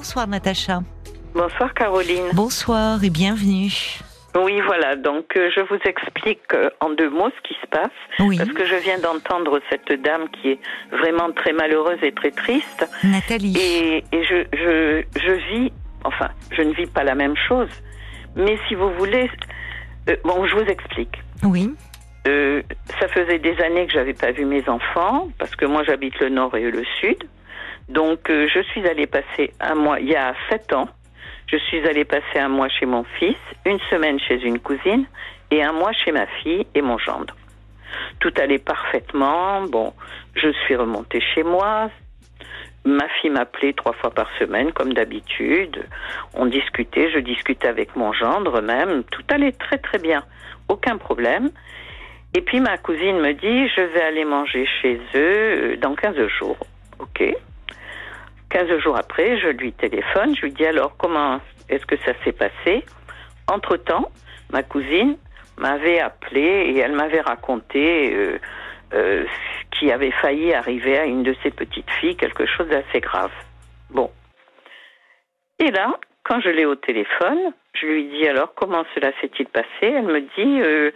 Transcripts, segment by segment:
Bonsoir Natacha. Bonsoir Caroline. Bonsoir et bienvenue. Oui, voilà. Donc, euh, je vous explique euh, en deux mots ce qui se passe. Oui. Parce que je viens d'entendre cette dame qui est vraiment très malheureuse et très triste. Nathalie. Et, et je, je, je vis, enfin, je ne vis pas la même chose. Mais si vous voulez, euh, bon, je vous explique. Oui. Ça faisait des années que j'avais pas vu mes enfants, parce que moi j'habite le nord et le sud. Donc, euh, je suis allée passer un mois, il y a sept ans, je suis allée passer un mois chez mon fils, une semaine chez une cousine et un mois chez ma fille et mon gendre. Tout allait parfaitement. Bon, je suis remontée chez moi. Ma fille m'appelait trois fois par semaine, comme d'habitude. On discutait, je discutais avec mon gendre même. Tout allait très très bien, aucun problème. Et puis ma cousine me dit, je vais aller manger chez eux euh, dans 15 jours. Ok. 15 jours après, je lui téléphone, je lui dis alors comment est-ce que ça s'est passé? Entre-temps, ma cousine m'avait appelé et elle m'avait raconté euh, euh, ce qui avait failli arriver à une de ses petites filles, quelque chose d'assez grave. Bon. Et là, quand je l'ai au téléphone, je lui dis alors comment cela s'est-il passé? Elle me dit euh,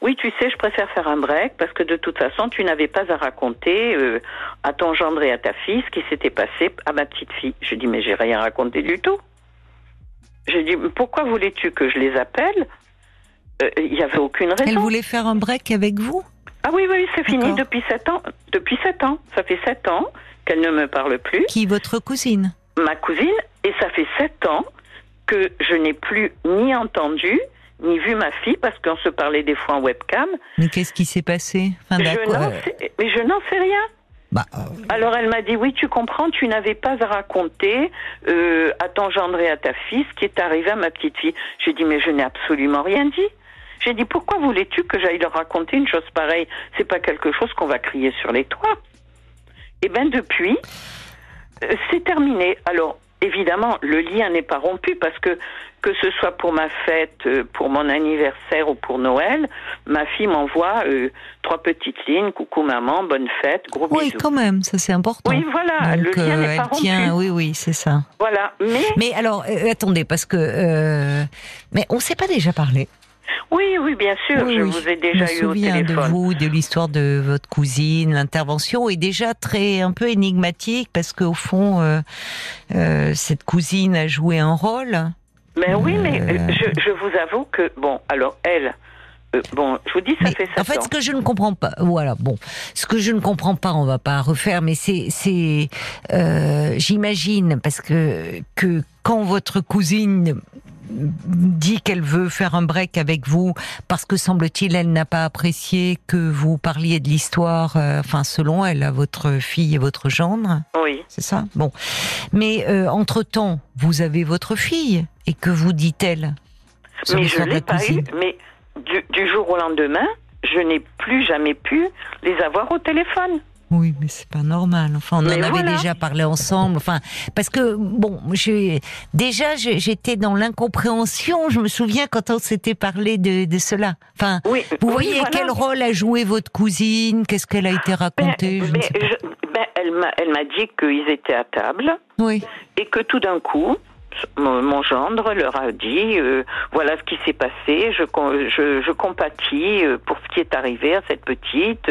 oui, tu sais, je préfère faire un break parce que de toute façon, tu n'avais pas à raconter euh, à ton gendre et à ta fille ce qui s'était passé à ma petite fille. Je dis, mais j'ai rien raconté du tout. Je dis, pourquoi voulais-tu que je les appelle? Euh, Il n'y avait aucune raison. Elle voulait faire un break avec vous? Ah oui, oui, c'est fini depuis sept ans. Depuis sept ans. Ça fait sept ans qu'elle ne me parle plus. Qui votre cousine? Ma cousine, et ça fait sept ans que je n'ai plus ni entendu ni vu ma fille parce qu'on se parlait des fois en webcam. Mais qu'est-ce qui s'est passé enfin, Je n'en sais, mais je n'en sais rien. bah, euh, Alors elle m'a dit oui, tu comprends, tu n'avais pas à raconter euh, à ton gendre et à ta fille ce qui est arrivé à ma petite fille. J'ai dit mais je n'ai absolument rien dit. J'ai dit pourquoi voulais-tu que j'aille leur raconter une chose pareille? C'est pas quelque chose qu'on va crier sur les toits. Eh ben depuis, euh, c'est terminé. Alors évidemment, le lien n'est pas rompu parce que que ce soit pour ma fête, euh, pour mon anniversaire ou pour Noël, ma fille m'envoie euh, trois petites lignes. Coucou maman, bonne fête, gros oui, bisous. quand même, ça c'est important. Oui, voilà, Donc, le lien euh, n'est pas elle rompu. tient, oui, oui, c'est ça. Voilà, mais Mais alors, euh, attendez, parce que. mais on ne s'est pas déjà parlé. oui, oui, bien sûr, Oui, je oui. vous ai déjà je eu me au souviens de téléphone. vous, de l'histoire de votre cousine, l'intervention est déjà très un peu énigmatique parce qu'au fond, euh, euh, cette cousine a joué un rôle. Mais oui, mais Euh. euh, je, je vous avoue que bon, alors elle, euh, bon, je vous dis, ça Mais, fait sept en fait, ce que je ne comprends pas, voilà, bon, ce que je ne comprends pas, on va pas refaire, mais c'est, c'est, euh, j'imagine, parce que que quand votre cousine dit qu'elle veut faire un break avec vous parce que semble-t-il elle n'a pas apprécié que vous parliez de l'histoire euh, enfin selon elle à votre fille et votre gendre. Oui, c'est ça? Bon. Mais entre temps vous avez votre fille. Et que vous dit-elle? Mais je l'ai la pas eu. Mais du, du jour au lendemain, je n'ai plus jamais pu les avoir au téléphone. Oui, mais c'est pas normal. Enfin, on Mais en avait déjà parlé ensemble. Enfin, parce que bon, j'ai déjà j'étais dans l'incompréhension. Je me souviens quand on s'était parlé de, de cela. Enfin, Oui, vous oui, voyez voilà. quel rôle a joué votre cousine? Qu'est-ce qu'elle a été Ben, racontée Je ne ben, sais pas. je- ben, elle m'a, elle m'a dit qu'ils étaient à table. Oui. et que tout d'un coup, mon, mon gendre leur a dit euh, voilà ce qui s'est passé, je, je, je compatis euh, pour ce qui est arrivé à cette petite.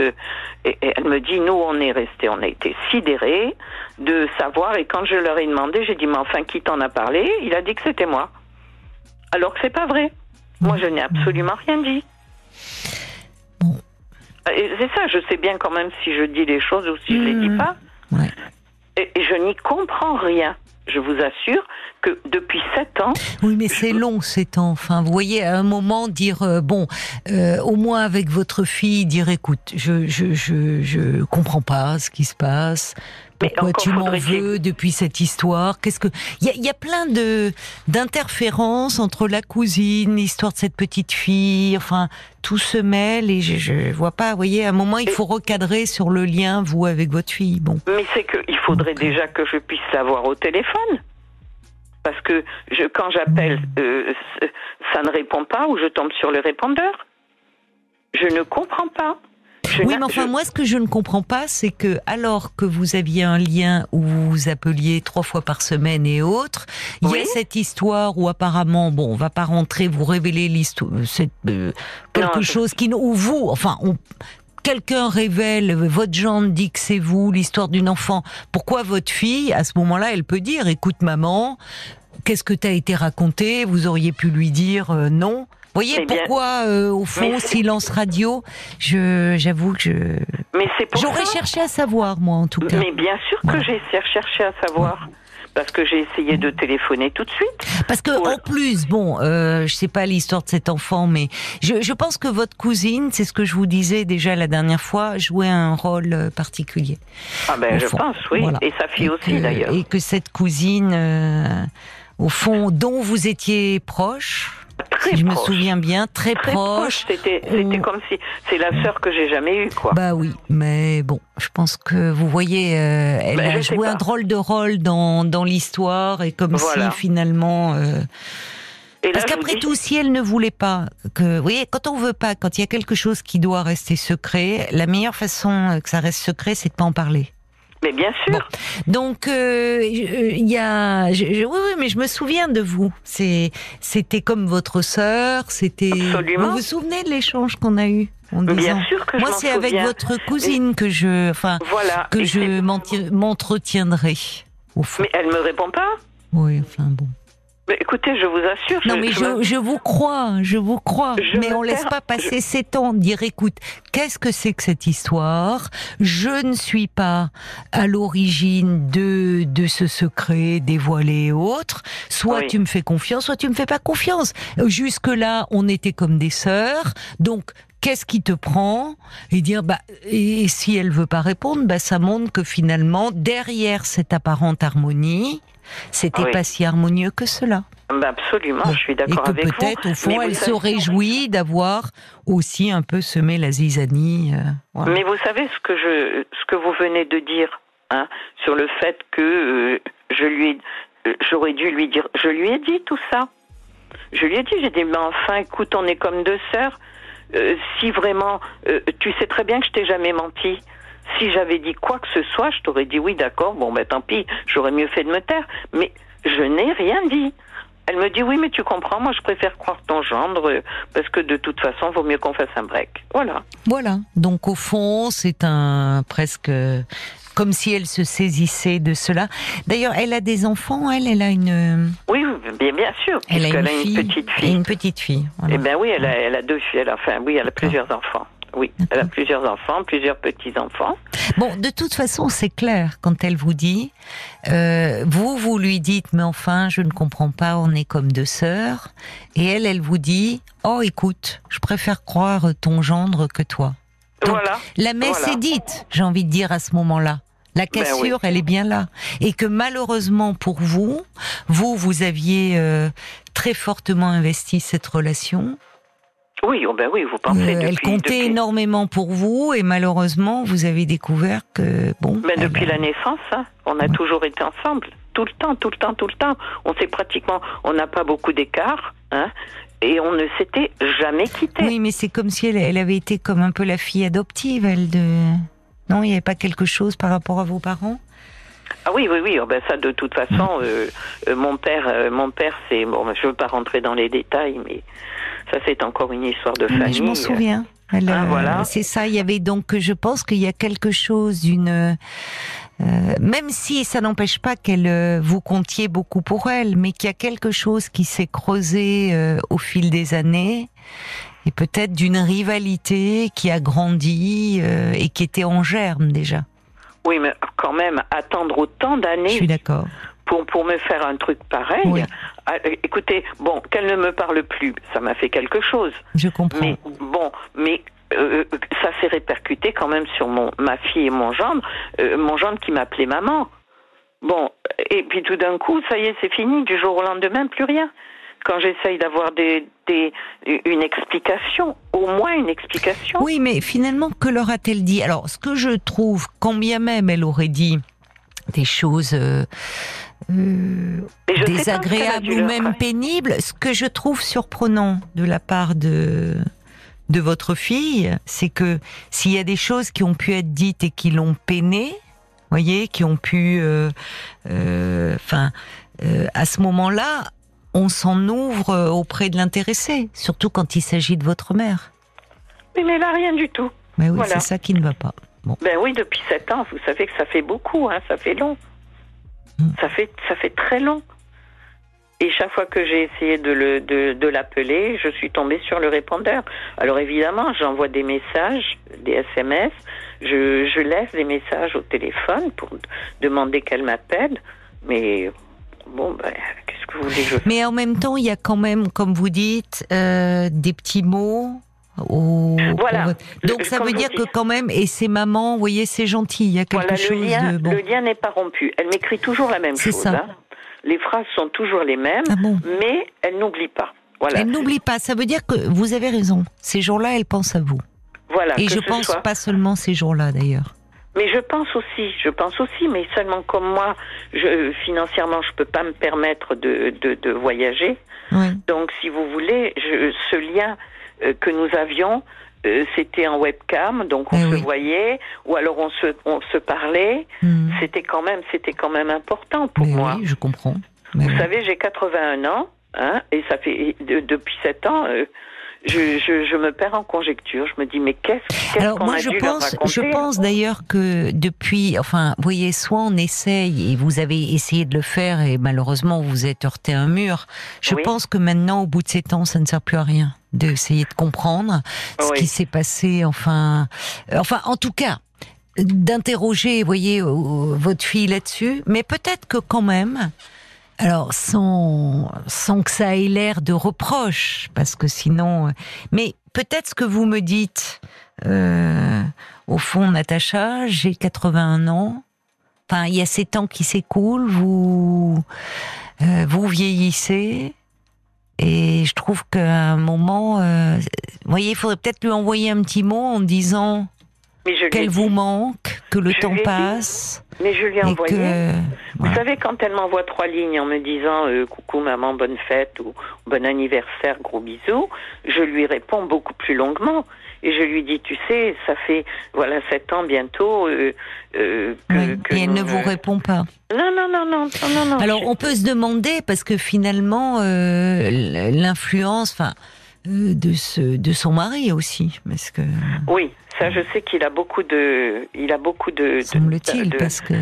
Et, et elle me dit nous on est restés, on a été sidérés de savoir. Et quand je leur ai demandé, j'ai dit mais enfin qui t'en a parlé? Il a dit que c'était moi. Alors que c'est pas vrai. Moi je n'ai absolument rien dit. C'est ça, je sais bien quand même si je dis les choses ou si je les dis Mhm. pas. Ouais. Et et je n'y comprends rien. Je vous assure que depuis sept ans, Oui, mais c'est long ces temps. Enfin, vous voyez, à un moment dire euh, bon, euh, au moins avec votre fille, dire écoute, je je je je comprends pas ce qui se passe. Pourquoi tu m'en veux depuis cette histoire Qu'est-ce que il y a, il y a plein de d'interférences entre la cousine, l'histoire de cette petite fille. Enfin, tout se mêle et je, je vois pas. Vous voyez, à un moment, il faut recadrer sur le lien vous avec votre fille. Bon. mais c'est qu'il faudrait Donc, déjà que je puisse l'avoir au téléphone. Parce que je, quand j'appelle, euh, ça ne répond pas ou je tombe sur le répondeur. Je ne comprends pas. Oui, mais enfin, moi, ce que je ne comprends pas, c'est que alors que vous aviez un lien où vous vous appeliez trois fois par semaine et autres, il y a cette histoire où apparemment, bon, on va pas rentrer, vous révéler l'histoire, c'est euh, quelque chose qui, où vous, enfin, on, quelqu'un révèle, votre gendre dit que c'est vous, l'histoire d'une enfant, pourquoi votre fille, à ce moment-là, elle peut dire, écoute maman, qu'est-ce que t'as été raconté Vous auriez pu lui dire euh, non voyez pourquoi, euh, au fond, silence radio, je, j'avoue que je. Mais c'est J'aurais cherché à savoir, moi, en tout cas. Mais bien sûr que j'ai cherché à savoir. Parce que j'ai essayé de téléphoner tout de suite. Parce que en plus, bon, euh, je sais pas l'histoire de cet enfant, mais je, je pense que votre cousine, c'est ce que je vous disais déjà la dernière fois, jouait un rôle euh, particulier. Ah ben, je pense, oui, et sa fille aussi d'ailleurs. Et que cette cousine, euh, au fond, dont vous étiez proche, Très si je me souviens bien, très, proche. C'était, comme si c'est la sœur que j'ai jamais eue, quoi. Bah oui, mais bon, je pense que vous voyez, euh, elle bah, a joué un drôle de rôle dans, dans l'histoire et comme si finalement. Euh, parce qu'après tout, si elle ne voulait pas que, vous voyez, quand on veut pas, quand il y a quelque chose qui doit rester secret, la meilleure façon que ça reste secret, c'est de pas en parler. Mais bien sûr. Donc euh, il y a, je, oui, oui, mais je me souviens de vous. C'est, c'était comme votre sœur. C'était. Absolument. Vous vous souvenez de l'échange qu'on a eu en Bien sûr que Moi, c'est avec votre cousine que je, enfin, voilà. que je m'entretiendrai. Au fond. Mais elle me répond pas. Oui, enfin bon. Mais écoutez, je vous assure. Non, mais je, je, vous crois, je vous crois. mais on laisse pas passer ces temps. Dire, écoute, qu'est-ce que c'est que cette histoire? Je ne suis pas à l'origine de de ce secret dévoilé et autres. Soit tu me fais confiance, soit tu me fais pas confiance. Jusque là, on était comme des sœurs. Donc, qu'est-ce qui te prend et dire bah et si elle veut pas répondre bah ça montre que finalement derrière cette apparente harmonie c'était pas si harmonieux que cela. Bah absolument, je suis d'accord avec vous. Et que peut-être, au fond, elle se réjouit d'avoir aussi un peu semé la zizanie. Euh, Mais vous savez ce que je, ce que vous venez de dire, hein, sur le fait que euh, je lui, ai, euh, j'aurais dû lui dire, je lui ai dit tout ça. Je lui ai dit, j'ai dit, mais enfin, écoute, on est comme deux sœurs. Si vraiment, tu sais très bien que je t'ai jamais menti. Si j'avais dit quoi que ce soit, je t'aurais dit oui, d'accord, bon, ben tant pis, j'aurais mieux fait de me taire. Mais je n'ai rien dit. Elle me dit oui, mais tu comprends, moi je préfère croire ton gendre parce que de toute façon, vaut mieux qu'on fasse un break. Voilà. Voilà. Donc au fond, c'est un presque comme si elle se saisissait de cela. D'ailleurs, elle a des enfants, elle, elle a une. Oui, bien, bien sûr. Elle a, une, petite fille. une petite fille. Eh bien oui, elle a, elle a deux filles. Elle a, enfin, oui, elle a plusieurs enfants. Oui, elle a plusieurs enfants, plusieurs petits-enfants. Bon, de toute façon, c'est clair quand elle vous dit, euh, vous, vous lui dites, mais enfin, je ne comprends pas, on est comme deux sœurs. Et elle, elle vous dit, oh, écoute, je préfère croire ton gendre que toi. voilà. La messe est dite, j'ai envie de dire à ce moment-là. La ben cassure, elle est bien là. Et que malheureusement pour vous, vous, vous aviez euh, très fortement investi cette relation oui, oh ben oui, vous pensez. Euh, elle comptait énormément pour vous et malheureusement, vous avez découvert que bon. Ben depuis la naissance, hein, on a toujours été ensemble, tout le temps, tout le temps, tout le temps. On s'est pratiquement, on n'a pas beaucoup d'écart, hein, et on ne s'était jamais quitté. Oui, mais c'est comme si elle, elle, avait été comme un peu la fille adoptive, elle de. Non, il n'y avait pas quelque chose par rapport à vos parents? Ah oui, oui, oui. Oh ben ça, de toute façon, euh, euh, mon père, mon père, c'est bon. Je veux pas rentrer dans les détails, mais ça, c'est encore une histoire de famille. je m'en souviens. Ah, euh, voilà. C'est ça. Il y avait donc, je pense qu'il y a quelque chose euh, même si ça n'empêche pas qu'elle euh, vous comptiez beaucoup pour elle, mais qu'il y a quelque chose qui s'est creusé au fil des années et peut-être d'une rivalité qui a grandi et qui était en germe déjà. Oui, mais quand même attendre autant d'années. Je suis d'accord pour, pour me faire un truc pareil. Ah, euh, écoutez, bon, qu'elle ne me parle plus, ça m'a fait quelque chose. Je comprends. Mais bon, mais euh, ça s'est répercuté quand même sur mon ma fille et mon gendre, euh, mon gendre qui m'appelait maman. Bon, et puis tout d'un coup, ça y est, c'est fini, du jour au lendemain, plus rien. Quand j'essaye d'avoir des, des, une explication, au moins une explication. Oui, mais finalement, que leur a-t-elle dit? Alors, ce que je trouve, quand bien même elle aurait dit des choses euh, euh, désagréables ou même pénibles. Ce que je trouve surprenant de la part de de votre fille, c'est que s'il y a des choses qui ont pu être dites et qui l'ont peiné, voyez, qui ont pu, euh, euh, enfin, euh, à ce moment-là, on s'en ouvre auprès de l'intéressé, surtout quand il s'agit de votre mère. Oui, mais là, rien du tout. Mais oui, Voilà. c'est ça qui ne va pas. Bon. Ben oui, depuis sept ans, vous savez que ça fait beaucoup, hein, ça fait long. Mm. Ça fait, ça fait très long. Et chaque fois que j'ai essayé de le, de, de l'appeler, je suis tombée sur le répondeur. Alors évidemment, j'envoie des messages, des SMS, je, je laisse des messages au téléphone pour demander qu'elle m'appelle, mais bon, ben, qu'est-ce que vous voulez je Mais en même temps, il y a quand même, comme vous dites, euh, des petits mots. au- Voilà. Donc Le- ça veut dire que quand même, et c'est maman, vous voyez, c'est gentil, il y a quelque Voilà, chose lien, de bon. le lien n'est pas rompu. Elle m'écrit toujours la même C'est chose. ça. hein. Les phrases sont toujours les mêmes, Ah bon mais elle n'oublie pas. Voilà. Elle n'oublie pas, ça veut dire que vous avez raison. Ces jours-là, elle pense à vous. Voilà. Et je pense soit- pas seulement ces jours-là d'ailleurs. Mais je pense aussi, je pense aussi, mais seulement comme moi, je, financièrement, je peux pas me permettre de, de, de voyager. Oui. Donc, si vous voulez, je, ce lien euh, que nous avions, euh, c'était en webcam, donc on Eh se oui. voyait, ou alors on se, on se parlait. Hmm. C'était quand même, c'était quand même important pour Mais moi. oui, je comprends. Mais Vous oui. savez, j'ai 81 ans, hein, et ça fait de- depuis 7 ans, euh, je, je, je me perds en conjecture. Je me dis, mais qu'est-ce qu'est-ce Alors qu'on moi a je dû pense, je pense d'ailleurs que depuis, enfin, vous voyez, soit on essaye et vous avez essayé de le faire et malheureusement vous êtes heurté à un mur. Je Oui. pense que maintenant, au bout de ces temps, ça ne sert plus à rien d'essayer de comprendre ce Oui. qui s'est passé. Enfin, euh, enfin, en tout cas, d'interroger, voyez, euh, votre fille là-dessus. Mais peut-être que quand même. Alors, sans, sans que ça ait l'air de reproche, parce que sinon. euh, Mais peut-être ce que vous me dites, euh, au fond, Natacha, j'ai 81 ans. Enfin, il y a ces temps qui s'écoulent, vous, euh, vous vieillissez. Et je trouve qu'à un moment, euh, vous voyez, il faudrait peut-être lui envoyer un petit mot en disant qu'elle vous manque, que le Je temps dit. Mais je lui ai envoyé. que. Vous voilà. savez, quand elle m'envoie trois lignes en me disant euh, coucou maman, bonne fête ou bon anniversaire, gros bisous, je lui réponds beaucoup plus longuement. Et je lui dis, tu sais, ça fait voilà sept ans bientôt euh, euh, que, Oui. que Et elle ne vous répond pas. Non, non, non, non, non, non. Alors Je- on peut se demander parce que finalement euh, l'influence, enfin, de ce de son mari aussi, parce que Oui, ça, je sais qu'il a beaucoup de, il a beaucoup de. semble-t-il, parce que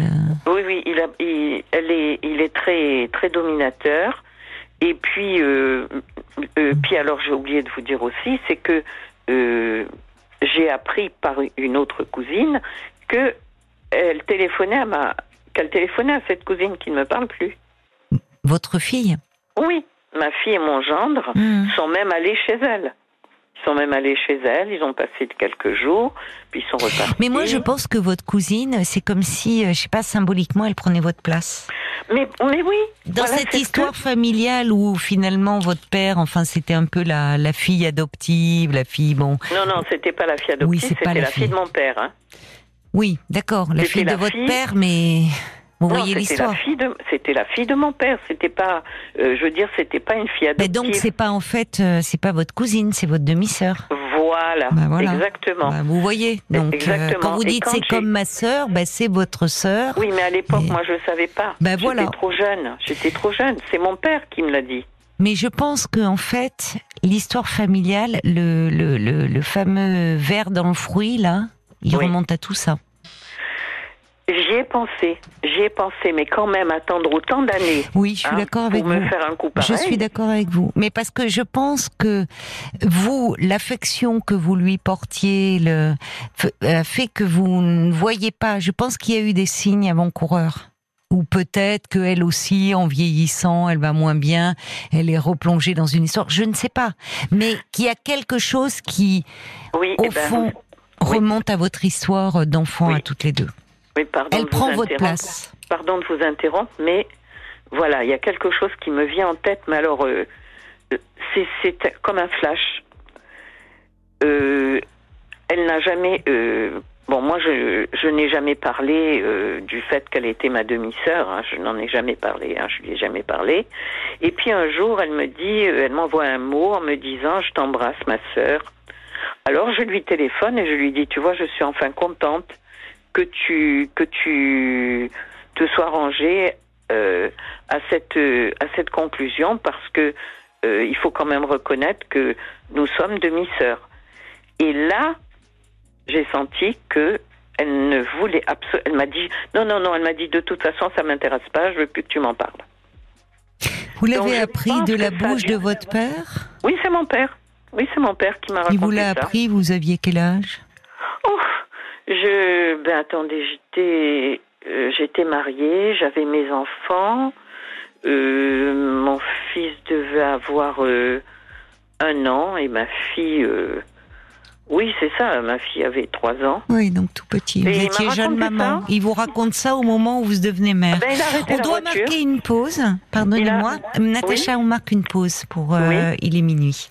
Oui, oui, il, a, il, elle est, il est très, très dominateur. Et puis, euh, euh, puis alors j'ai oublié de vous dire aussi, c'est que euh, j'ai appris par une autre cousine que elle téléphonait à ma, qu'elle téléphonait à cette cousine qui ne me parle plus. votre fille? Oui, ma fille et mon gendre Hmm. sont même allés chez elle. Sont même allés chez elle, ils ont passé quelques jours, puis ils sont repartis. Mais moi je pense que votre cousine, c'est comme si, euh, je sais pas, symboliquement, elle prenait votre place. Mais, mais oui. Dans voilà, cette histoire que- familiale où finalement votre père, enfin c'était un peu la, la fille adoptive, la fille, bon, Non, non, c'était pas la fille adoptive, Oui, c'était la la fille fille. de mon père. Hein. oui, d'accord, la fille de votre fille- père, mais vous Non, voyez l'histoire. c'était la fille de mon père. C'était pas, euh, je veux dire, c'était pas une fille Mais adoptive. donc c'est pas en fait, euh, c'est pas votre cousine, c'est votre demi-sœur. Voilà, Bah, voilà. exactement. Bah, vous voyez. Donc euh, quand vous dites c'est comme ma sœur, bah, c'est votre sœur. Oui, mais à l'époque, Et- moi, je savais pas. J'étais voilà. trop jeune. J'étais trop jeune. C'est mon père qui me l'a dit. Mais je pense que en fait, l'histoire familiale, le, le, le, le fameux verre dans le fruit là, il Oui. remonte à tout ça. J'y ai pensé, j'y ai pensé, mais quand même attendre autant d'années. Oui, je suis hein, d'accord avec pour me faire un coup Je pareil. suis d'accord avec vous. Mais parce que je pense que vous, l'affection que vous lui portiez, le, euh, fait que vous ne voyez pas. Je pense qu'il y a eu des signes avant-coureurs. Ou peut-être qu'elle aussi, en vieillissant, elle va moins bien, elle est replongée dans une histoire. Je ne sais pas. Mais qu'il y a quelque chose qui, Oui, au eh ben, fond, oui. remonte à votre histoire d'enfant Oui. à toutes les deux. Oui, pardon Elle de vous prend votre interrompre. place. Pardon de vous interrompre, mais voilà, il y a quelque chose qui me vient en tête, mais alors, euh, euh, c'est- comme un flash. Euh, elle n'a jamais. euh, bon, moi, je, je n'ai jamais parlé du fait qu'elle était ma demi-sœur. hein, je n'en ai jamais parlé. Hein, je lui ai jamais parlé. Et puis un jour, elle me dit, elle m'envoie un mot en me disant, je t'embrasse, ma sœur. Alors je lui téléphone et je lui dis, tu vois, je suis enfin contente que tu que tu te sois rangé euh, à cette à cette conclusion parce que euh, il faut quand même reconnaître que nous sommes demi-sœurs. Et là, j'ai senti que elle ne voulait absolument. Elle m'a dit non, non, non. Elle m'a dit de toute façon, ça m'intéresse pas. Je veux plus que tu m'en parles. Vous l'avez appris de la bouche de votre père? Oui, c'est mon père. Oui, c'est mon père qui m'a raconté Il vous l'a appris. Vous aviez quel âge? Oh, je. Ben attendez, j'étais, euh, j'étais mariée, j'avais mes enfants. Euh, mon fils devait avoir euh, un an et ma fille. Oui, c'est ça. Ma fille avait trois ans. Oui, donc tout petit. Vous étiez jeune maman. Il vous raconte ça au moment où vous devenez mère. Ah ben, on doit marquer une pause. Pardonnez-moi. Natacha, on marque une pause pour Il est minuit.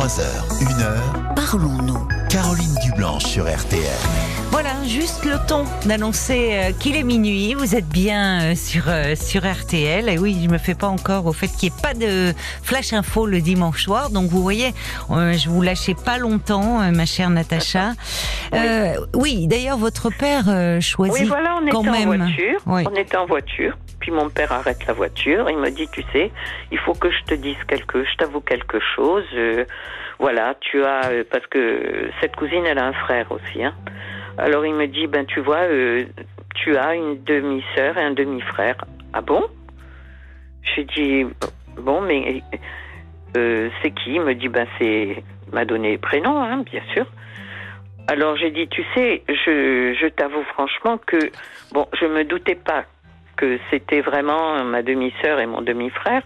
23h, 1h. Parlons-nous. Caroline Dublanche sur RTL. Voilà, juste le temps d'annoncer euh, qu'il est minuit. Vous êtes bien euh, sur, euh, sur RTL. Et oui, je me fais pas encore au fait qu'il n'y ait pas de flash info le dimanche soir. Donc vous voyez, je vous lâchais pas longtemps, ma chère Natacha. oui, d'ailleurs, votre père choisit oui, voilà, on quand était même. En voiture, On était en voiture. Puis mon père arrête la voiture. Il me dit, tu sais, il faut que je te dise quelque, je t'avoue quelque chose. Euh, voilà, tu as euh, parce que cette cousine, elle a un frère aussi. Hein. Alors il me dit, ben tu vois, euh, tu as une demi-sœur et un demi-frère. Ah bon? J'ai dit, bon, mais c'est qui? Il me dit, ben c'est, m'a donné prénom, hein, bien sûr. Alors j'ai dit, tu sais, je, je t'avoue franchement que, bon, je me doutais pas que c'était vraiment ma demi-sœur et mon demi-frère,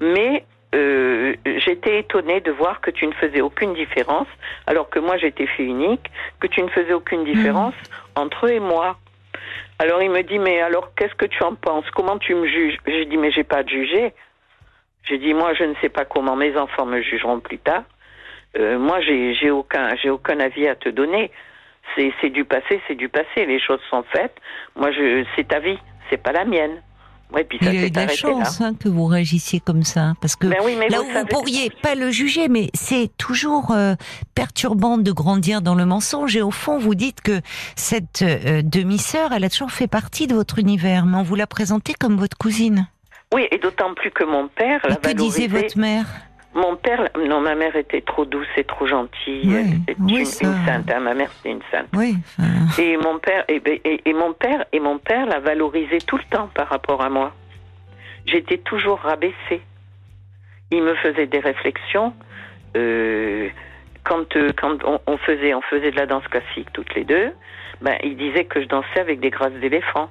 mais euh, j'étais étonnée de voir que tu ne faisais aucune différence, alors que moi j'étais fille unique, que tu ne faisais aucune différence mmh. entre eux et moi. Alors il me dit mais alors qu'est-ce que tu en penses? Comment tu me juges? J'ai dit mais j'ai pas à juger. J'ai dit moi je ne sais pas comment mes enfants me jugeront plus tard. Euh, moi j'ai j'ai aucun j'ai aucun avis à te donner. C'est c'est du passé, c'est du passé. Les choses sont faites. Moi je c'est ta vie c'est pas la mienne. Ouais, puis ça Il y a de la chance hein, que vous réagissiez comme ça, parce que ben là où vous pourriez pas le juger, mais c'est toujours euh, perturbant de grandir dans le mensonge. Et au fond, vous dites que cette euh, demi-sœur, elle a toujours fait partie de votre univers, mais on vous l'a présentée comme votre cousine. Oui, et d'autant plus que mon père la Que disait votre mère? Mon père, non, ma mère était trop douce et trop gentille. Oui, une, sainte. Hein. Ma mère, c'était une sainte. Oui. Et mon père, et, et, mon père, et mon père la valorisait tout le temps par rapport à moi. J'étais toujours rabaissée. Il me faisait des réflexions. Euh, quand euh, quand on, faisait on faisait de la danse classique toutes les deux, ben il disait que je dansais avec des grâces d'éléphant.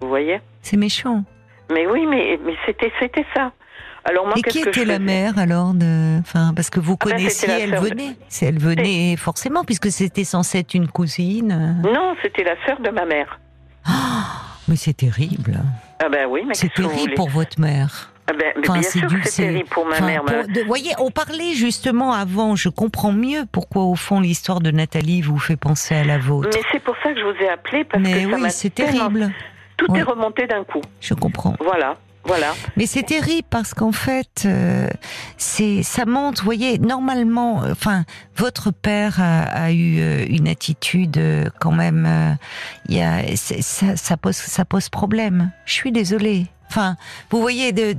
Vous voyez? C'est méchant. Mais oui, mais mais c'était c'était ça. Alors moi, Et qui était la mère alors de... enfin, Parce que vous ah ben, connaissiez, elle venait. Elle venait forcément, puisque c'était censé être une cousine. Non, c'était la sœur de ma mère. Ah, mais c'est terrible. Ah ben oui, mais C'est terrible pour votre mère. Ah ben, enfin, bien sûr c'est terrible pour ma mère. Vous voyez, on parlait justement avant, je comprends mieux pourquoi au fond l'histoire de Nathalie vous fait penser à la vôtre. Mais c'est pour ça que je vous ai appelé, parce mais que oui, c'est terrible. Tout est remonté d'un coup. Je comprends. Voilà. Voilà. Mais c'est terrible parce qu'en fait, euh, c'est ça montre. Vous voyez, normalement, euh, enfin, votre père a, eu euh, une attitude quand même. Il y a, ça, ça, pose, ça pose problème. Je suis désolée. Enfin, vous voyez, de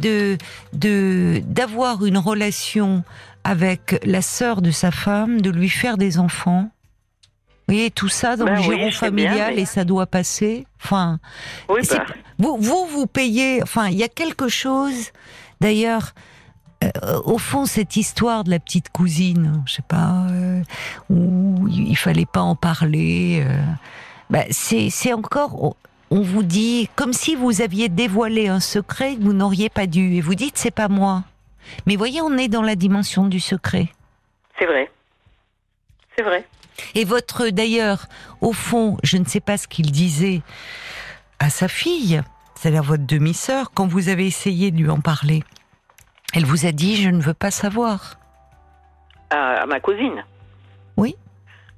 de d'avoir une relation avec la sœur de sa femme, de lui faire des enfants. Vous voyez, tout ça dans ben le giron familial et ça doit passer. Enfin, oui, bah. vous, vous, vous payez. Enfin, il y a quelque chose. D'ailleurs, euh, au fond, cette histoire de la petite cousine, je sais pas, euh, où il fallait pas en parler. Euh, bah, c'est encore. On vous dit comme si vous aviez dévoilé un secret que vous n'auriez pas dû, et vous dites c'est pas moi. Mais voyez, on est dans la dimension du secret. C'est vrai. C'est vrai. Et votre, d'ailleurs, au fond, je ne sais pas ce qu'il disait à sa fille, c'est-à-dire votre demi-sœur, quand vous avez essayé de lui en parler. Elle vous a dit, je ne veux pas savoir. À, ma cousine Oui.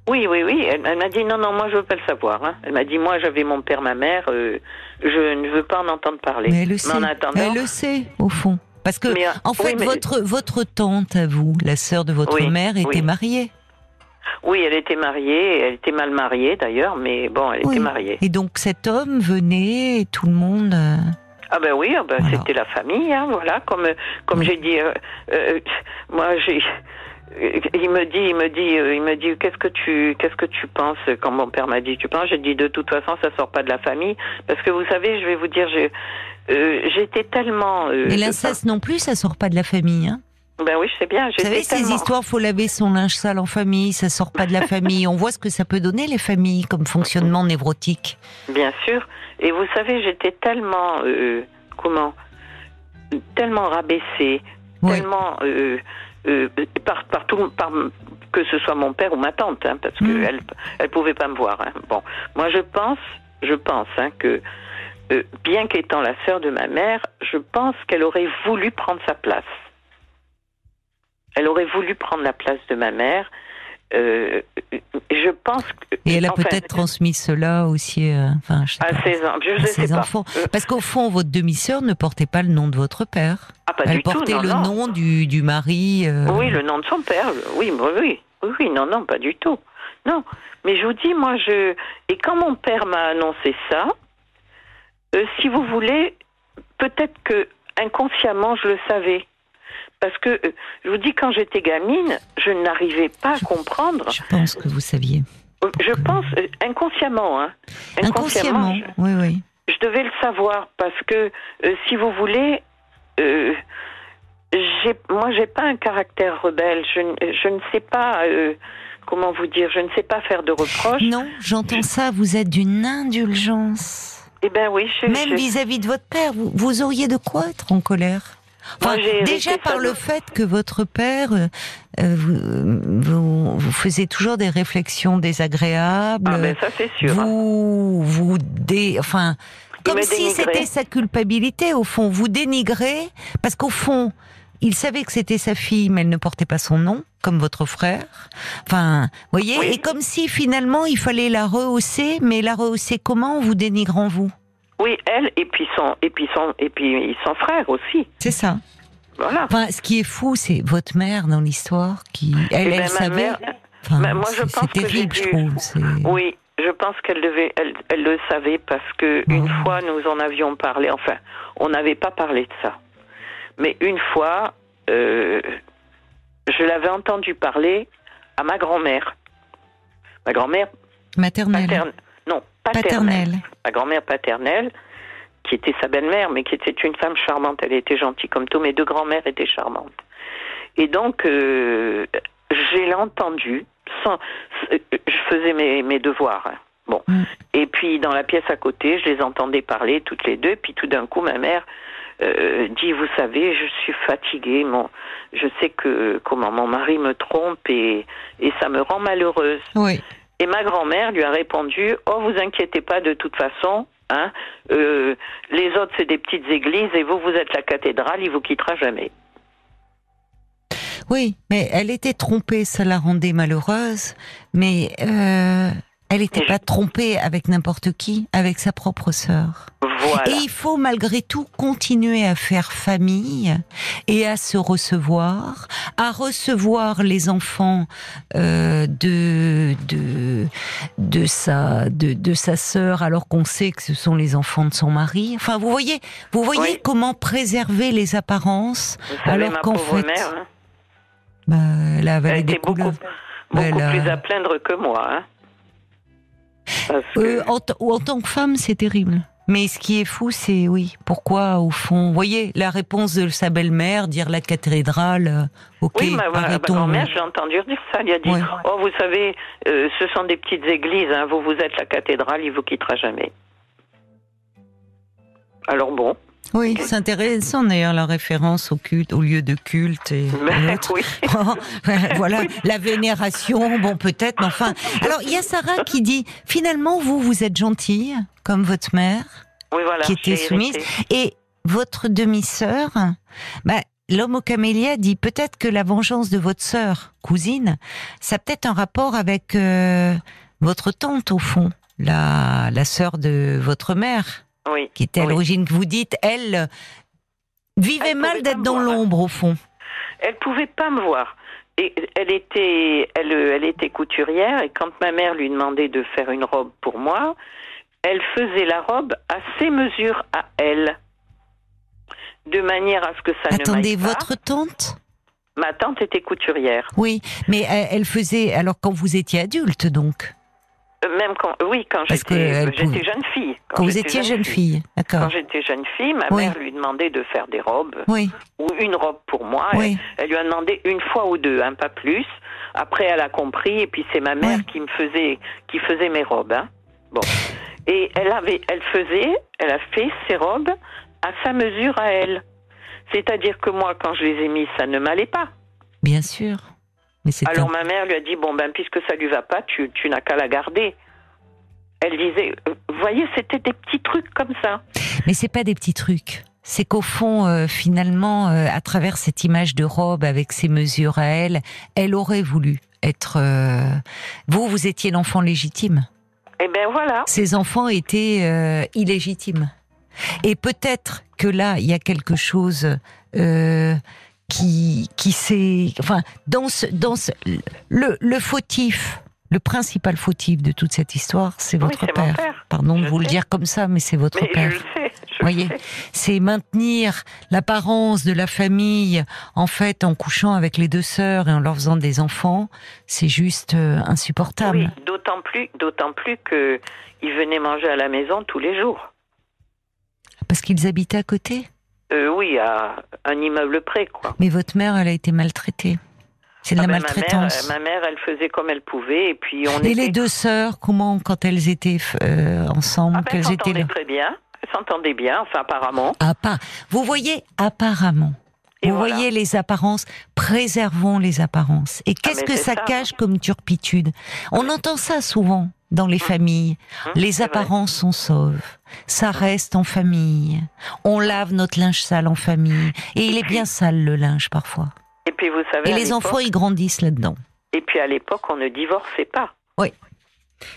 Oui, oui, oui. Elle, m'a dit non, non, moi je veux pas le savoir. Hein. Elle m'a dit moi j'avais mon père, ma mère, euh, je ne veux pas en entendre parler. Mais elle le sait. Elle le sait au fond. Parce que, euh, en fait, votre, votre tante à vous, la sœur de votre mère, était mariée. Oui, elle était mariée, elle était mal mariée d'ailleurs, mais bon, elle était mariée. Et donc cet homme venait, et tout le monde. Euh, ah ben oui, ah ben c'était la famille, hein, voilà. Comme comme j'ai dit, euh, moi j'ai il me dit, il me dit, il me dit, qu'est-ce que tu, qu'est-ce que tu penses quand mon père m'a dit, tu penses? J'ai dit, de toute façon, ça sort pas de la famille, parce que vous savez, je vais vous dire, j'ai, euh, j'étais tellement. Euh, Et l'inceste non plus, ça sort pas de la famille, hein ben oui, je sais bien. Vous savez, ces histoires, faut laver son linge sale en famille, ça sort pas de la famille. On voit ce que ça peut donner, les familles, comme fonctionnement névrotique. Bien sûr. Et vous savez, j'étais tellement, euh, comment, tellement rabaissée, tellement, euh, euh, par, par, tout, par, que ce soit mon père ou ma tante, hein, parce qu'elle mm. elle pouvait pas me voir. Hein. Bon, moi je pense, je pense hein, que euh, bien qu'étant la sœur de ma mère, je pense qu'elle aurait voulu prendre sa place. Elle aurait voulu prendre la place de ma mère. Euh, je pense que, et elle a peut-être transmis cela aussi euh, enfin, à ses, je sais enfants. Parce qu'au fond, votre demi-sœur ne portait pas le nom de votre père. Ah, pas elle du portait tout, le nom du, du mari. Oui, le nom de son père. Oui, oui, oui, oui, non, non, pas du tout. Non, mais je vous dis, moi, je et quand mon père m'a annoncé ça, euh, si vous voulez, peut-être que inconsciemment je le savais. Parce que, euh, je vous dis, quand j'étais gamine, je n'arrivais pas à comprendre. Je pense que vous saviez. Euh, je pense, inconsciemment, hein. Inconsciemment, oui, oui. Je devais le savoir parce que, si vous voulez, euh, moi, j'ai pas un caractère rebelle. Je, je ne sais pas comment vous dire, je ne sais pas faire de reproches. Non, j'entends ça, vous êtes d'une indulgence. Eh ben oui, Même vis-à-vis de votre père, vous, auriez de quoi être en colère? Déjà par le fait que votre père euh, euh, vous, vous, faisiez toujours des réflexions désagréables. Ah ben ça c'est sûr. Vous vous dé, enfin comme si c'était sa culpabilité au fond. Vous dénigrez parce qu'au fond il savait que c'était sa fille, mais elle ne portait pas son nom, comme votre frère. Enfin, voyez, et comme si finalement il fallait la rehausser, mais la rehausser comment, vous dénigrant vous Oui, elle et puis son et puis son et puis son frère aussi. C'est ça. Voilà. Enfin, ce qui est fou, c'est votre mère dans l'histoire qui, elle, eh ben, savait. enfin, moi, je pense terrible, que je trouve. Oui, je pense qu'elle devait, elle, elle, le savait parce que une fois nous en avions parlé. Enfin, on n'avait pas parlé de ça. Mais une fois, euh, je l'avais entendu parler à ma grand-mère. Ma grand-mère maternelle. Paternelle. Ma grand-mère paternelle, qui était sa belle-mère, mais qui était une femme charmante. Elle était gentille comme tout. Mes deux grand-mères étaient charmantes. Et donc, euh, j'ai entendu. Sans, je faisais mes, mes devoirs. Hein. Bon. Mm. Et puis, dans la pièce à côté, je les entendais parler toutes les deux. Puis, tout d'un coup, ma mère euh, dit vous savez je suis fatiguée mon je sais que comment mon mari me trompe et et ça me rend malheureuse oui. Et ma grand-mère lui a répondu oh vous inquiétez pas de toute façon hein euh, les autres c'est des petites églises et vous vous êtes la cathédrale il vous quittera jamais oui mais elle était trompée ça la rendait malheureuse mais euh, elle n'était pas trompée avec n'importe qui, avec sa propre sœur. Voilà. Et il faut malgré tout continuer à faire famille et à se recevoir, à recevoir les enfants euh, de de de sa de, de sa sœur, alors qu'on sait que ce sont les enfants de son mari. Enfin, vous voyez, vous voyez comment préserver les apparences alors qu'en fait, mère, hein. bah, elle était beaucoup, beaucoup plus à plaindre que moi. Hein. Euh, en, en, tant que femme, c'est terrible. Mais ce qui est fou, c'est oui, pourquoi au fond, vous voyez, la réponse de sa belle-mère, dire la cathédrale, euh, ok. Oui, ma, ma grand-mère, j'ai entendu dire ça. Elle a dit, oh, vous savez, euh, ce sont des petites églises. Hein, vous, vous êtes la cathédrale, il vous quittera jamais. Alors bon. Oui, c'est intéressant d'ailleurs la référence au culte, au lieu de culte et ben, oui. voilà la vénération, bon peut-être, mais enfin. Alors il y a Sarah qui dit finalement vous vous êtes gentille comme votre mère, oui, voilà, qui était soumise, et votre demi-sœur, bah, l'homme au camélia dit peut-être que la vengeance de votre sœur, cousine, ça a peut-être un rapport avec euh, votre tante au fond, la, la sœur de votre mère, Oui. qui était à oui. l'origine que vous dites, elle vivait Elle mal d'être dans l'ombre au fond. Elle pouvait pas me voir. Et elle était, elle, elle était couturière et quand ma mère lui demandait de faire une robe pour moi, elle faisait la robe à ses mesures à elle, de manière à ce que ça ne Attendez, m'aille pas. votre tante? Ma tante était couturière. Oui, mais elle, elle faisait alors quand vous étiez adulte donc, Euh, Même quand, oui, quand j'étais, pouvait- jeune fille. quand vous étiez jeune fille, d'accord. Quand j'étais jeune fille, ma Oui. mère lui demandait de faire des robes Oui, ou une robe pour moi. oui, Elle, elle lui a demandé une fois ou deux, hein, pas plus. Après, elle a compris et puis c'est ma mère qui me faisait, qui faisait mes robes. Hein. Bon. Et elle avait, elle faisait, elle a fait ses robes à sa mesure à elle. C'est-à-dire que moi, quand je les ai mises, ça ne m'allait pas. bien sûr. Mais Alors un- ma mère lui a dit bon ben puisque ça lui va pas, tu, tu n'as qu'à la garder. Elle disait, euh, vous voyez, c'était des petits trucs comme ça. Mais c'est pas des petits trucs. C'est qu'au fond, euh, finalement, euh, à travers cette image de robe avec ses mesures à elle, elle aurait voulu être. euh, Vous, vous étiez l'enfant légitime. Et ben voilà. Ces enfants étaient illégitimes. Et peut-être que là, il y a quelque chose qui, qui s'est, enfin, dans ce, dans ce, le, le fautif, le principal fautif de toute cette histoire, c'est votre père. père. Pardon de vous le dire comme ça, mais c'est votre Mais père. je le sais. Je Voyez. C'est maintenir l'apparence de la famille, en fait, en couchant avec les deux sœurs et en leur faisant des enfants, c'est juste euh, insupportable. Oui, d'autant plus, d'autant plus que il venait manger à la maison tous les jours. Parce qu'ils habitaient à côté? Euh, oui, à un immeuble près, quoi. Mais votre mère, elle a été maltraitée. C'est de Ah la ben, ma mère, maltraitance. euh, ma mère, elle faisait comme elle pouvait, et puis on Et était. les deux sœurs, comment, quand elles étaient euh, ensemble, Ah ben, elles qu'elles étaient s'entendaient là très bien. Elles s'entendaient bien, enfin apparemment. Ah, pas. Vous voyez, apparemment. Et Vous voilà. voyez les apparences, préservons les apparences. Et qu'est-ce Ah, mais que ça. cache comme turpitude? On entend ça souvent dans les familles. Hum, Les apparences sont sauves. Ça reste en famille. On lave notre linge sale en famille. Et il est bien sale le linge parfois. Et puis vous savez. Et les enfants, ils grandissent là-dedans. Et puis à l'époque, on ne divorçait pas.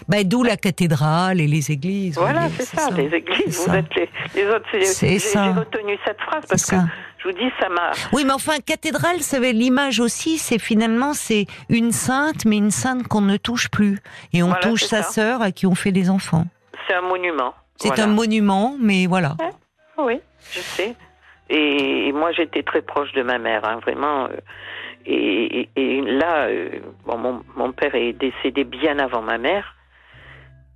Bah, D'où la cathédrale et les églises. Voilà, c'est ça, les églises. Vous ça. êtes les, les autres. J'ai ça. j'ai retenu cette phrase parce que ça. Je vous dis, ça m'a. Oui, mais enfin, cathédrale, ça l'image aussi, c'est finalement c'est une sainte, mais une sainte qu'on ne touche plus, et on Voilà, touche sa ça. sœur à qui on fait des enfants. C'est un monument. C'est Voilà. un monument, mais voilà. Oui, je sais. Et, moi, j'étais très proche de ma mère, hein, vraiment. euh, Et, et- et là, euh, bon, mon, mon père est décédé bien avant ma mère.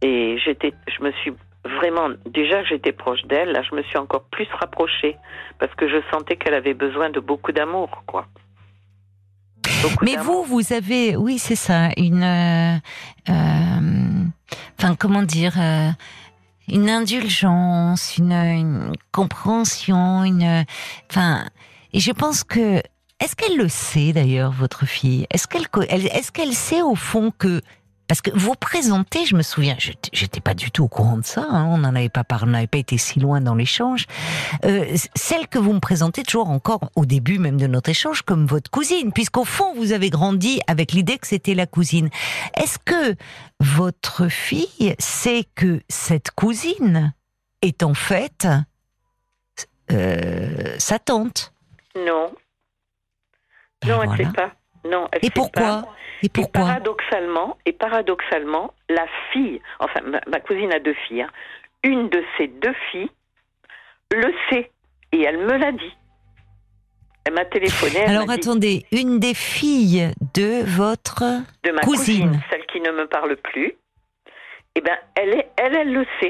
Et j'étais, je me suis vraiment, déjà j'étais proche d'elle, là, je me suis encore plus rapprochée parce que je sentais qu'elle avait besoin de beaucoup d'amour, quoi. Beaucoup Mais vous, vous avez, oui, c'est ça, une, euh, euh, enfin, comment dire, euh, une indulgence, une, une compréhension, une, enfin, et je pense que, est-ce qu'elle le sait d'ailleurs, votre fille? Est-ce qu'elle, est-ce qu'elle sait au fond que parce que vous présentez, je me souviens, j'étais- pas du tout au courant de ça, hein, on n'en avait pas parlé, on n'avait pas été si loin dans l'échange. Euh, celle que vous me présentez toujours encore au début même de notre échange comme votre cousine, puisqu'au fond vous avez grandi avec l'idée que c'était la cousine. Est-ce que votre fille sait que cette cousine est en fait euh, sa tante? Non, Ben non, elle voilà. sait pas. Non, elle Et pourquoi pas. Et Et pourquoi paradoxalement, et paradoxalement, la fille, enfin ma, ma cousine a deux filles, hein, une de ces deux filles le sait et elle me l'a dit. Elle m'a téléphoné. Elle Alors dit, attendez, une des filles de votre de ma cousine. cousine. celle qui ne me parle plus. Eh ben, elle, est, elle, elle le sait.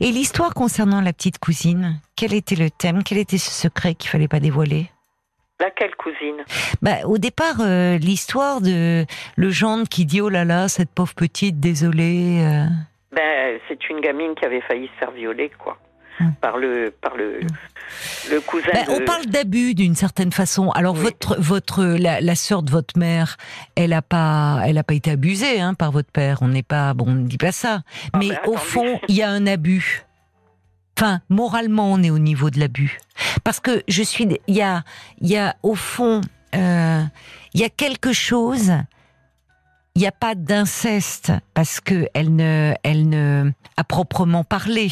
et l'histoire concernant la petite cousine, quel était le thème? Quel était ce secret qu'il fallait pas dévoiler? Laquelle cousine Bah, au départ, euh, l'histoire de le gendre qui dit oh là là, cette pauvre petite, désolée. euh. Ben, c'est une gamine qui avait failli se faire violer, quoi, Hum. par le, par le, le cousin. Bah, de... on parle d'abus d'une certaine façon. Alors Oui. votre votre la, la sœur de votre mère, elle a pas elle a pas été abusée hein, par votre père. On n'est pas bon, on ne dit pas ça. Ah, Mais ben, au fond, il y a un abus. Enfin, moralement, on est au niveau de l'abus. Parce que je suis, il y a, il y a au fond, euh, il y a quelque chose. Il n'y a pas d'inceste parce que elle ne, elle ne, à proprement parler,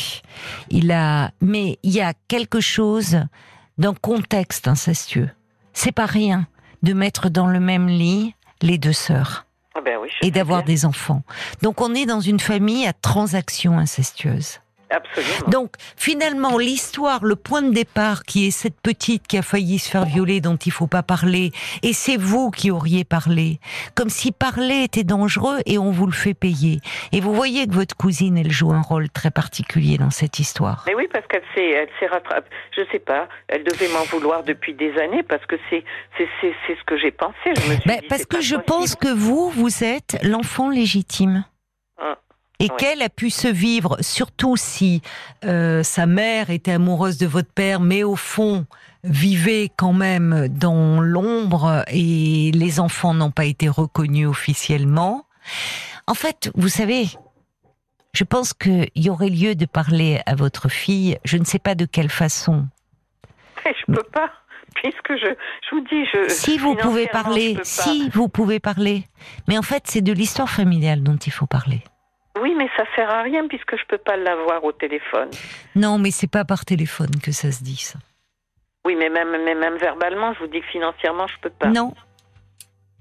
il a, mais il y a quelque chose d'un contexte incestueux. C'est pas rien de mettre dans le même lit les deux sœurs. Ah ben oui, et d'avoir des enfants. Donc on est dans une famille à transaction incestueuse. Absolument. Donc finalement l'histoire, le point de départ qui est cette petite qui a failli se faire violer dont il faut pas parler, et c'est vous qui auriez parlé, comme si parler était dangereux et on vous le fait payer. Et vous voyez que votre cousine, elle joue un rôle très particulier dans cette histoire. Mais oui, parce qu'elle s'est, elle s'est rattrapée. Je sais pas. Elle devait m'en vouloir depuis des années parce que c'est, c'est, c'est, c'est ce que j'ai pensé. Je me suis Ben, dit, parce que je possible. pense que vous, vous êtes l'enfant légitime. Ah, Et oui. qu'elle a pu se vivre, surtout si euh, sa mère était amoureuse de votre père, mais au fond vivait quand même dans l'ombre et les enfants n'ont pas été reconnus officiellement. En fait, vous savez, je pense qu'il y aurait lieu de parler à votre fille, je ne sais pas de quelle façon. Mais je peux pas, puisque je, je vous dis, je. Si vous pouvez parler, si vous pouvez parler. Mais en fait, c'est de l'histoire familiale dont il faut parler. Oui, mais ça sert à rien puisque je peux pas l'avoir au téléphone. Non, mais c'est pas par téléphone que ça se dit ça. Oui, mais même, mais même verbalement, je vous dis que financièrement, je peux pas. Non,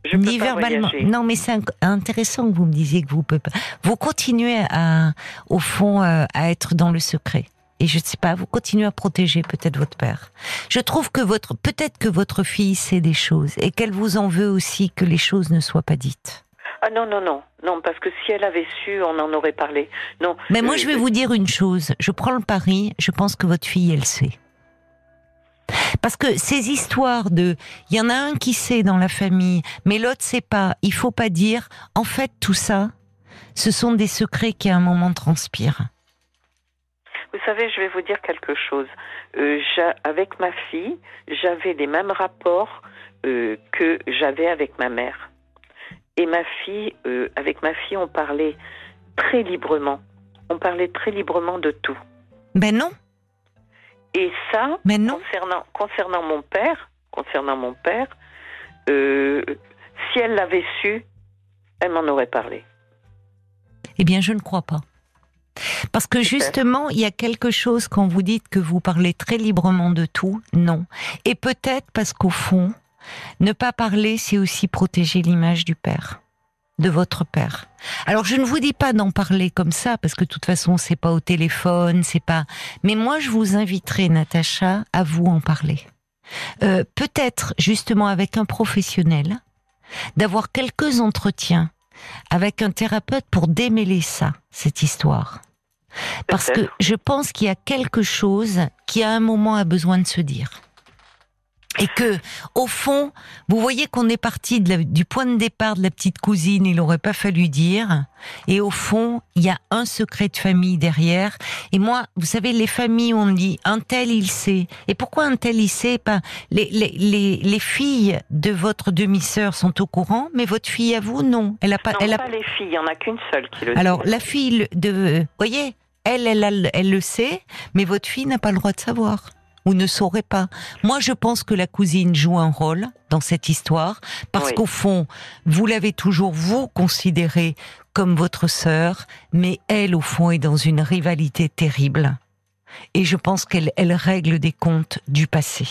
je peux ni pas verbalement. Non, mais c'est intéressant que vous me disiez que vous pouvez pas. Vous continuez à, au fond, euh, à être dans le secret. Et je ne sais pas, vous continuez à protéger peut-être votre père. Je trouve que votre, peut-être que votre fille sait des choses et qu'elle vous en veut aussi que les choses ne soient pas dites. Ah non, non, non. Non, parce que si elle avait su, on en aurait parlé. Non. Mais moi, euh, je vais vous dire une chose. Je prends le pari. Je pense que votre fille, elle sait. Parce que ces histoires de, il y en a un qui sait dans la famille, mais l'autre sait pas. Il faut pas dire. En fait, tout ça, ce sont des secrets qui à un moment transpirent. Vous savez, je vais vous dire quelque chose. Euh, avec ma fille, j'avais les mêmes rapports euh, que j'avais avec ma mère. Et ma fille, euh, avec ma fille, on parlait très librement. On parlait très librement de tout. Ben non, Et ça, mais non. concernant, concernant mon père, concernant mon père, euh, si elle l'avait su, elle m'en aurait parlé. Eh bien, je ne crois pas. Parce que justement, il y a quelque chose quand vous dites que vous parlez très librement de tout, non. Et peut-être parce qu'au fond, ne pas parler, c'est aussi protéger l'image du père, de votre père. Alors, je ne vous dis pas d'en parler comme ça, parce que de toute façon, c'est pas au téléphone, c'est pas. Mais moi, je vous inviterai, Natacha, à vous en parler. Euh, peut-être justement avec un professionnel, d'avoir quelques entretiens avec un thérapeute pour démêler ça, cette histoire. Parce que je pense qu'il y a quelque chose qui à un moment a besoin de se dire. Et que, au fond, vous voyez qu'on est parti de la- du point de départ de la petite cousine, il aurait pas fallu dire. Et au fond, il y a un secret de famille derrière. Et moi, vous savez, les familles, on dit, un tel, il sait. Et pourquoi un tel, il sait pas? Les, les, les, les filles de votre demi-sœur sont au courant, mais votre fille à vous, non. Elle a pas, non, elle a pas les filles, il n'y en a qu'une seule qui le alors, la fille de, voyez, elle, elle, elle le sait, mais votre fille n'a pas le droit de savoir ou ne saurait pas. Moi, je pense que la cousine joue un rôle dans cette histoire parce Oui. qu'au fond, vous l'avez toujours vous considérée comme votre sœur, mais elle, au fond, est dans une rivalité terrible. Et je pense qu'elle elle règle des comptes du passé.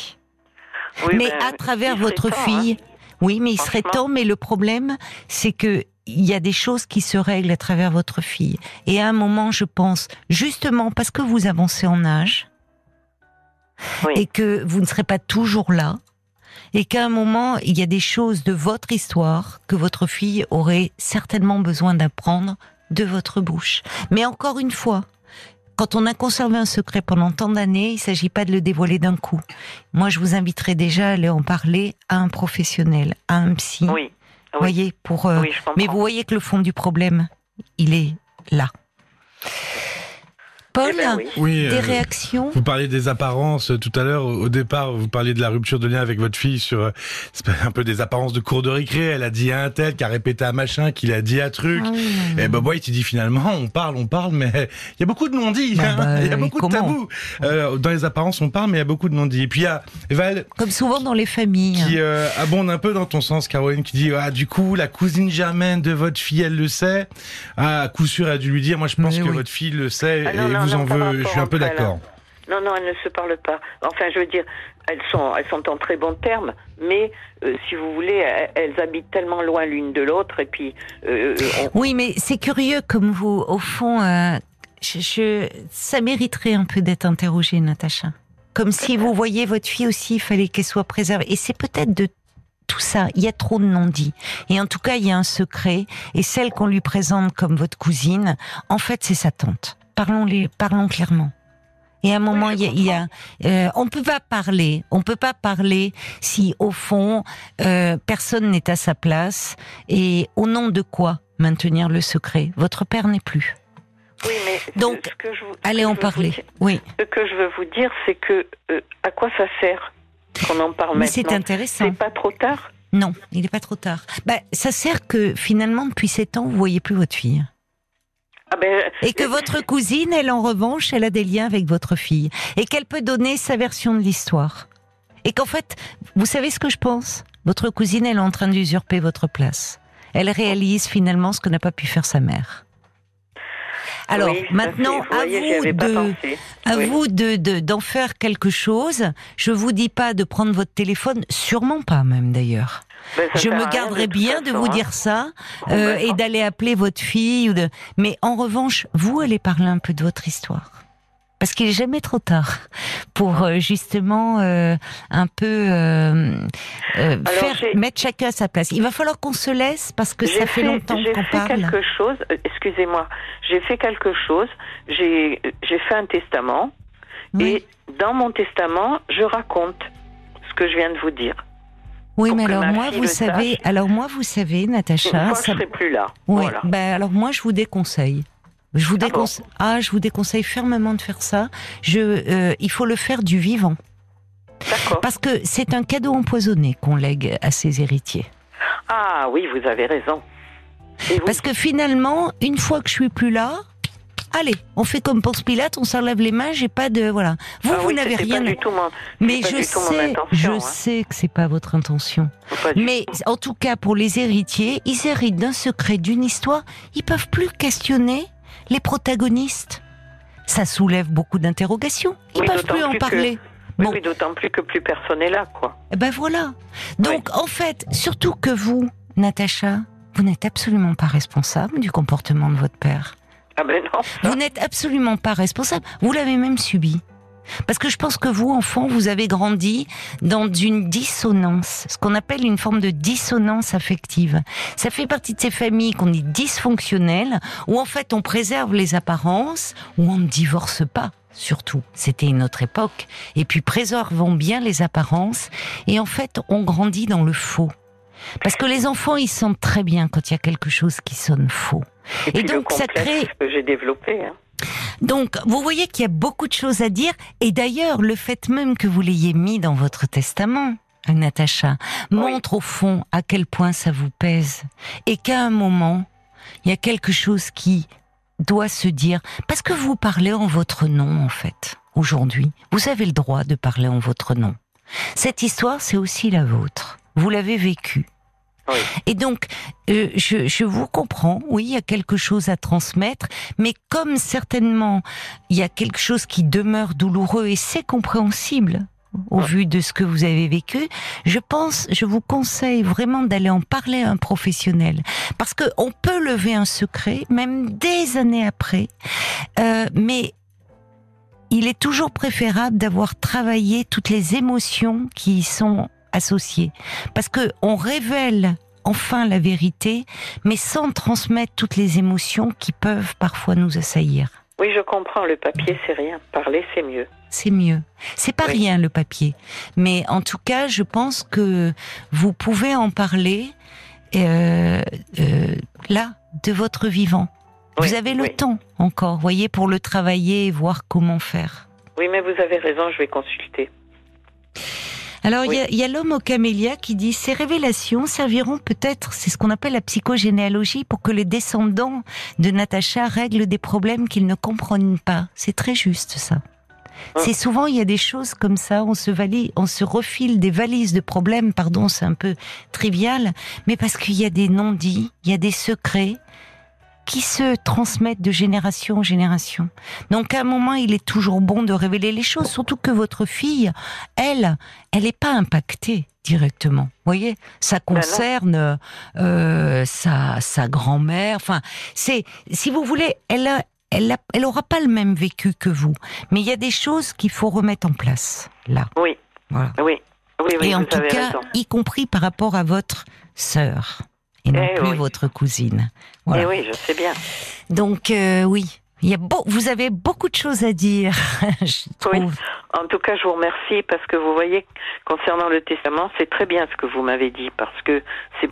Oui, mais ben, à travers votre temps, hein. fille, oui, mais il serait temps. Mais le problème, c'est que il y a des choses qui se règlent à travers votre fille. Et à un moment, je pense, justement parce que vous avancez en âge Oui. et que vous ne serez pas toujours là, et qu'à un moment, il y a des choses de votre histoire que votre fille aurait certainement besoin d'apprendre de votre bouche. Mais encore une fois, quand on a conservé un secret pendant tant d'années, il ne s'agit pas de le dévoiler d'un coup. Moi, je vous inviterai déjà à aller en parler à un professionnel, à un psy. Oui. Vous voyez, pour. euh, Oui, je comprends. mais vous voyez que le fond du problème, il est là. Paul, Eh ben oui. Oui. des euh, réactions? Vous parliez des apparences euh, tout à l'heure. Au départ, vous parliez de la rupture de lien avec votre fille sur euh, un peu des apparences de cours de récré. Elle a dit à un tel, qui a répété à machin, qu'il a dit à truc. Ah oui. Et Bob White, il dit finalement, on parle, on parle, mais il y a beaucoup de non-dits. Bah, hein. bah, il y a beaucoup de tabous. Euh, dans les apparences, on parle, mais il y a beaucoup de non-dits. Et puis il y a Val Comme souvent dans les familles. qui euh, abonde un peu dans ton sens, Caroline, qui dit ah du coup la cousine germaine de votre fille, elle le sait. Ah, à coup sûr, elle a dû lui dire. Moi, je pense Mais que oui. votre fille le sait Ah non, et non, vous non, en Je suis un peu d'accord. Non, non, elles ne se parlent pas. Enfin, je veux dire, elles sont, elles sont en très bons termes, mais euh, si vous voulez, elles, elles habitent tellement loin l'une de l'autre, et puis, euh, on- Oui, mais c'est curieux comme vous, au fond, euh, je, je- ça mériterait un peu d'être interrogé, Natacha. Comme si vous voyez votre fille aussi, il fallait qu'elle soit préservée. Et c'est peut-être de tout ça, il y a trop de non-dits. Et en tout cas, il y a un secret. Et celle qu'on lui présente comme votre cousine, en fait, c'est sa tante. Parlons, les, parlons clairement. Et à un moment, il y a, il y a euh, on peut pas parler, on peut pas parler si au fond euh, personne n'est à sa place. Et au nom de quoi maintenir le secret? Votre père n'est plus. oui, mais Donc, ce que je ce Allez que en je parler. dire- Oui, Ce que je veux vous dire, c'est que euh, à quoi ça sert qu'on en parle mais c'est maintenant? intéressant. C'est pas trop tard? Non, il n'est pas trop tard. Bah, ça sert que finalement, depuis sept ans, vous voyez plus votre fille. Ah ben, Et que votre cousine, elle, en revanche, elle a des liens avec votre fille. Et qu'elle peut donner sa version de l'histoire. Et qu'en fait, vous savez ce que je pense? Votre cousine, elle est en train d'usurper votre place. Elle réalise finalement ce que n'a pas pu faire sa mère. Alors, oui, maintenant, à voyez, vous de, à Oui. vous de de- d'en faire quelque chose. Je vous dis pas de prendre votre téléphone, sûrement pas même d'ailleurs. Ben, Je me garderai bien de vous hein. dire ça euh, et d'aller appeler votre fille. Ou de... Mais en revanche, vous allez parler un peu de votre histoire. Parce qu'il est jamais trop tard pour euh, justement euh, un peu faire j'ai- mettre chacun à sa place. Il va falloir qu'on se laisse parce que ça J'ai fait, longtemps j'ai qu'on fait parle. quelque chose. Excusez-moi. J'ai fait quelque chose. J'ai j'ai fait un testament Oui, et dans mon testament, je raconte ce que je viens de vous dire. Oui mais alors moi, vous savez, alors moi, vous savez, Natacha, fois, ça- je serai plus là. Oui, Voilà. ben alors moi je vous déconseille. Je vous Ah bon déconseille. Ah, je vous déconseille fermement de faire ça. Je, euh, il faut le faire du vivant, D'accord. parce que c'est un cadeau empoisonné qu'on lègue à ses héritiers. Ah oui, vous avez raison. Parce que finalement, une fois que je suis plus là, allez, on fait comme Ponce Pilate, on s'enlève les mains. J'ai pas de voilà. Vous, Ah vous oui, n'avez rien. Pas du tout mon, Mais je sais, je hein. sais que c'est pas votre intention. pas Mais en tout cas, pour les héritiers, ils héritent d'un secret, d'une histoire. Ils peuvent plus questionner les protagonistes. Ça soulève beaucoup d'interrogations. Ils Oui, peuvent plus en plus que- parler. Bon. oui, d'autant plus que plus personne n'est là, quoi. Eh Ben voilà. Donc en fait, surtout que vous, Natacha, vous n'êtes absolument pas responsable du comportement de votre père. Ah. Vous n'êtes absolument pas responsable. Vous l'avez même subi. Parce que je pense que vous, enfant, vous avez grandi dans une dissonance, ce qu'on appelle une forme de dissonance affective. Ça fait partie de ces familles qu'on dit dysfonctionnelles, où en fait on préserve les apparences, où on ne divorce pas. Surtout, c'était une autre époque. Et puis préservons bien les apparences. Et en fait, on grandit dans le faux. Parce que les enfants, ils sentent très bien quand il y a quelque chose qui sonne faux. Et, donc, ça crée- que j'ai développé. hein. Donc, vous voyez qu'il y a beaucoup de choses à dire. Et d'ailleurs, le fait même que vous l'ayez mis dans votre testament, Natacha, montre au fond à quel point ça vous pèse. Et qu'à un moment, il y a quelque chose qui doit se dire. Parce que vous parlez en votre nom, en fait, aujourd'hui. Vous avez le droit de parler en votre nom. Cette histoire, c'est aussi la vôtre. Vous l'avez vécue. Oui. Et donc, euh, je, je vous comprends, oui, il y a quelque chose à transmettre, mais comme certainement il y a quelque chose qui demeure douloureux et c'est compréhensible au vu de ce que vous avez vécu, je pense, je vous conseille vraiment d'aller en parler à un professionnel, parce que on peut lever un secret, même des années après, euh, mais il est toujours préférable d'avoir travaillé toutes les émotions qui y sont associées, parce que on révèle enfin la vérité, mais sans transmettre toutes les émotions qui peuvent parfois nous assaillir. Oui, je comprends. Le papier, c'est rien. Parler, c'est mieux. C'est mieux. C'est pas Oui. rien le papier, mais en tout cas, je pense que vous pouvez en parler euh, euh, là de votre vivant. vous avez le temps encore, voyez, pour le travailler et voir comment faire. Oui, mais vous avez raison, je vais consulter. Alors, il y a, l'homme au camélia qui dit ces révélations serviront peut-être, c'est ce qu'on appelle la psychogénéalogie, pour que les descendants de Natacha règlent des problèmes qu'ils ne comprennent pas. C'est très juste, ça. Hein. C'est souvent, il y a des choses comme ça, on se, valise, on se refile des valises de problèmes, pardon, c'est un peu trivial, mais parce qu'il y a des non-dits, il y a des secrets, qui se transmettent de génération en génération. Donc à un moment, il est toujours bon de révéler les choses, surtout que votre fille, elle, elle n'est pas impactée directement. Vous voyez, ça concerne euh, sa, sa grand-mère. Enfin, c'est, si vous voulez, elle a, elle, elle aura pas le même vécu que vous, mais il y a des choses qu'il faut remettre en place là. Oui. Voilà. Oui. Oui, oui, Et en tout cas, y compris par rapport à votre sœur et non eh plus votre cousine. Voilà. Eh oui, je sais bien. Donc euh, oui, il y a beau, vous avez beaucoup de choses à dire. je trouve. Oui. En tout cas, je vous remercie parce que vous voyez, concernant le testament, c'est très bien ce que vous m'avez dit parce que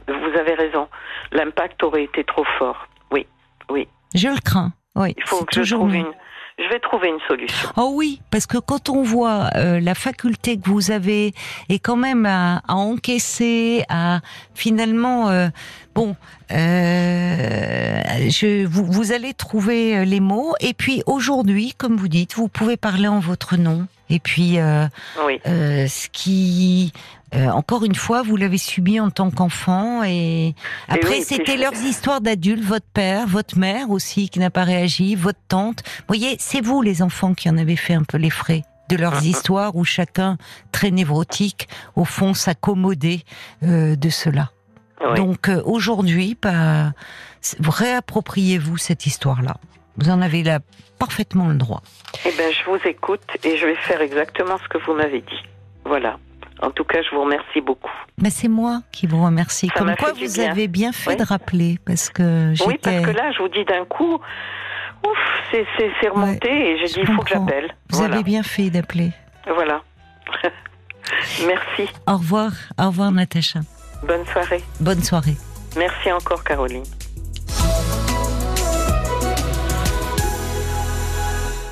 vous avez raison. L'impact aurait été trop fort. Oui, oui. Je le crains. Oui. Il faut que je trouve une je vais trouver une solution. Oh oui, parce que quand on voit euh, la faculté que vous avez et quand même à, encaisser, à finalement, euh, bon, euh, je, vous, vous allez trouver les mots. Et puis aujourd'hui, comme vous dites, vous pouvez parler en votre nom. Et puis, euh, oui. euh, ce qui, euh, encore une fois, vous l'avez subi en tant qu'enfant. Et après, c'était leurs histoires d'adultes, votre père, votre mère aussi qui n'a pas réagi, votre tante. Vous voyez, c'est vous les enfants qui en avez fait un peu les frais de leurs histoires où chacun, très névrotique, au fond, s'accommodait euh, de cela. Donc euh, aujourd'hui, bah, réappropriez-vous cette histoire-là. Vous en avez là parfaitement le droit. Eh bien, je vous écoute et je vais faire exactement ce que vous m'avez dit. Voilà. En tout cas, je vous remercie beaucoup. Mais c'est moi qui vous remercie. Comme quoi, vous avez bien fait de rappeler, parce que Oui, parce que là, je vous dis d'un coup, ouf, c'est remonté et j'ai dit, il faut que j'appelle. Vous avez bien fait d'appeler. Voilà. Merci. Au revoir. Au revoir, Natacha. Bonne soirée. Bonne soirée. Merci encore, Caroline.